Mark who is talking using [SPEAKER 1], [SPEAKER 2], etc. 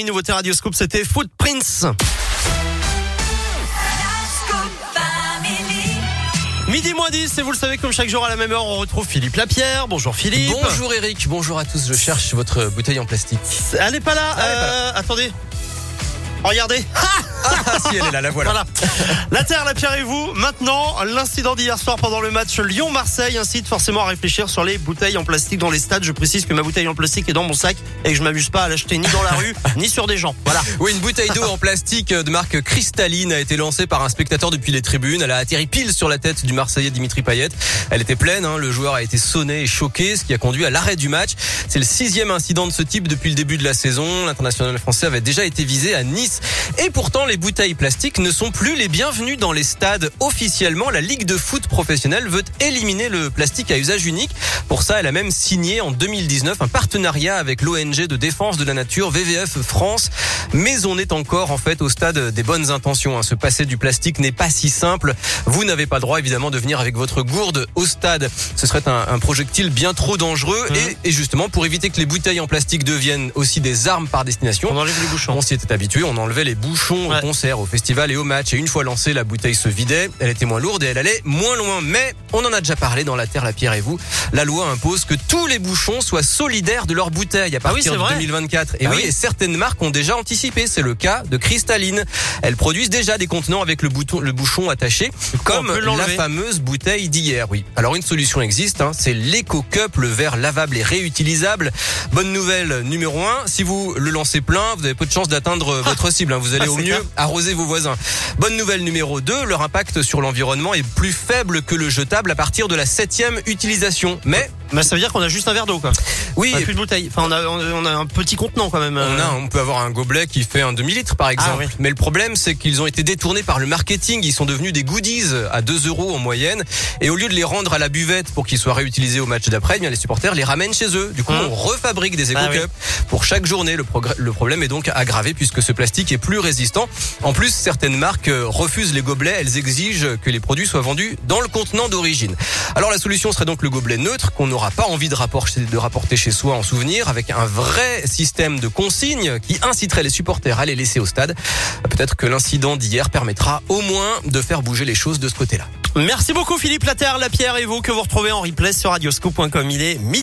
[SPEAKER 1] Une nouveauté Radioscope, c'était Footprints. Midi moins 10, et vous le savez, comme chaque jour à la même heure, on retrouve Philippe Lapierre. Bonjour Philippe.
[SPEAKER 2] Bonjour Eric, bonjour à tous. Je cherche votre bouteille en plastique.
[SPEAKER 1] Elle n'est pas là.
[SPEAKER 2] Elle est pas
[SPEAKER 1] euh, Attendez. Regardez.
[SPEAKER 2] Ah si, elle est là, la voilà.
[SPEAKER 1] Voilà. La Terre, la Pierre et vous. Maintenant, l'incident d'hier soir pendant le match Lyon-Marseille incite forcément à réfléchir sur les bouteilles en plastique dans les stades. Je précise que ma bouteille en plastique est dans mon sac et que je m'amuse pas à l'acheter ni dans la rue, ni sur des gens. Voilà.
[SPEAKER 2] Oui, une bouteille d'eau en plastique de marque cristalline a été lancée par un spectateur depuis les tribunes. Elle a atterri pile sur la tête du Marseillais Dimitri Payet. Elle était pleine, hein. le joueur a été sonné et choqué, ce qui a conduit à l'arrêt du match. C'est le sixième incident de ce type depuis le début de la saison. L'international français avait déjà été visé à Nice. Et pourtant, les bouteilles plastiques ne sont plus les bienvenues dans les stades. Officiellement, la Ligue de foot professionnelle veut éliminer le plastique à usage unique. Pour ça, elle a même signé en 2019 un partenariat avec l'ONG de défense de la nature VVF France. Mais on est encore en fait au stade des bonnes intentions. hein. Se passer du plastique n'est pas si simple. Vous n'avez pas le droit évidemment de venir avec votre gourde au stade. Ce serait un, un projectile bien trop dangereux. Et, et justement, pour éviter que les bouteilles en plastique deviennent aussi des armes par destination,
[SPEAKER 1] On enlève les bouchons.
[SPEAKER 2] on s'y était habitué, on enlevait les bouchons
[SPEAKER 1] Ouais.
[SPEAKER 2] au concert, au festival et au match. Et une fois lancée, la bouteille se vidait, elle était moins lourde et elle allait moins loin. Mais on en a déjà parlé dans La Terre, la Pierre et vous. La loi impose que tous les bouchons soient solidaires de leur bouteille à
[SPEAKER 1] Ah oui,
[SPEAKER 2] partir de
[SPEAKER 1] vrai.
[SPEAKER 2] 2024. Et
[SPEAKER 1] Ah
[SPEAKER 2] oui,
[SPEAKER 1] oui.
[SPEAKER 2] et certaines marques ont déjà anticipé. C'est le cas de Cristalline. Elles produisent déjà des contenants avec le, bouton, le bouchon attaché, comme la fameuse bouteille d'hier. Oui. Alors une solution existe, hein, c'est l'Eco Cup, le verre lavable et réutilisable. Bonne nouvelle numéro un, si vous le lancez plein, vous avez peu de chances d'atteindre euh, votre cible. hein. Vous allez
[SPEAKER 1] Ah,
[SPEAKER 2] au mieux
[SPEAKER 1] clair.
[SPEAKER 2] arroser vos voisins. Bonne nouvelle numéro 2, leur impact sur l'environnement est plus faible que le jetable à partir de la septième utilisation. Mais
[SPEAKER 1] Bah, ça veut dire qu'on a juste un verre d'eau, quoi.
[SPEAKER 2] oui,
[SPEAKER 1] On a plus de bouteille. Enfin, on a, on a un petit contenant quand même.
[SPEAKER 2] On,
[SPEAKER 1] euh.
[SPEAKER 2] a, on peut avoir un gobelet qui fait un demi-litre par exemple.
[SPEAKER 1] Ah oui.
[SPEAKER 2] Mais le problème, c'est qu'ils ont été détournés par le marketing. Ils sont devenus des goodies à 2 euros en moyenne. Et au lieu de les rendre à la buvette pour qu'ils soient réutilisés au match d'après, eh bien les supporters les ramènent chez eux. Du coup,
[SPEAKER 1] Hum.
[SPEAKER 2] on refabrique des
[SPEAKER 1] Ah
[SPEAKER 2] éco-cups pour chaque journée. Le, le problème est donc aggravé puisque ce plastique est plus résistant. En plus, certaines marques euh, refusent les gobelets. Elles exigent que les produits soient vendus dans le contenant d'origine. Alors la solution serait donc le gobelet neutre qu'on n'aura pas envie de rapporter, chez soi en souvenir avec un vrai système de consignes qui inciterait les supporters à les laisser au stade. Peut-être que l'incident d'hier permettra au moins de faire bouger les choses de ce côté-là.
[SPEAKER 1] Merci beaucoup Philippe La Terre, la Pierre et vous que vous retrouvez en replay sur radioscope.com. Il est.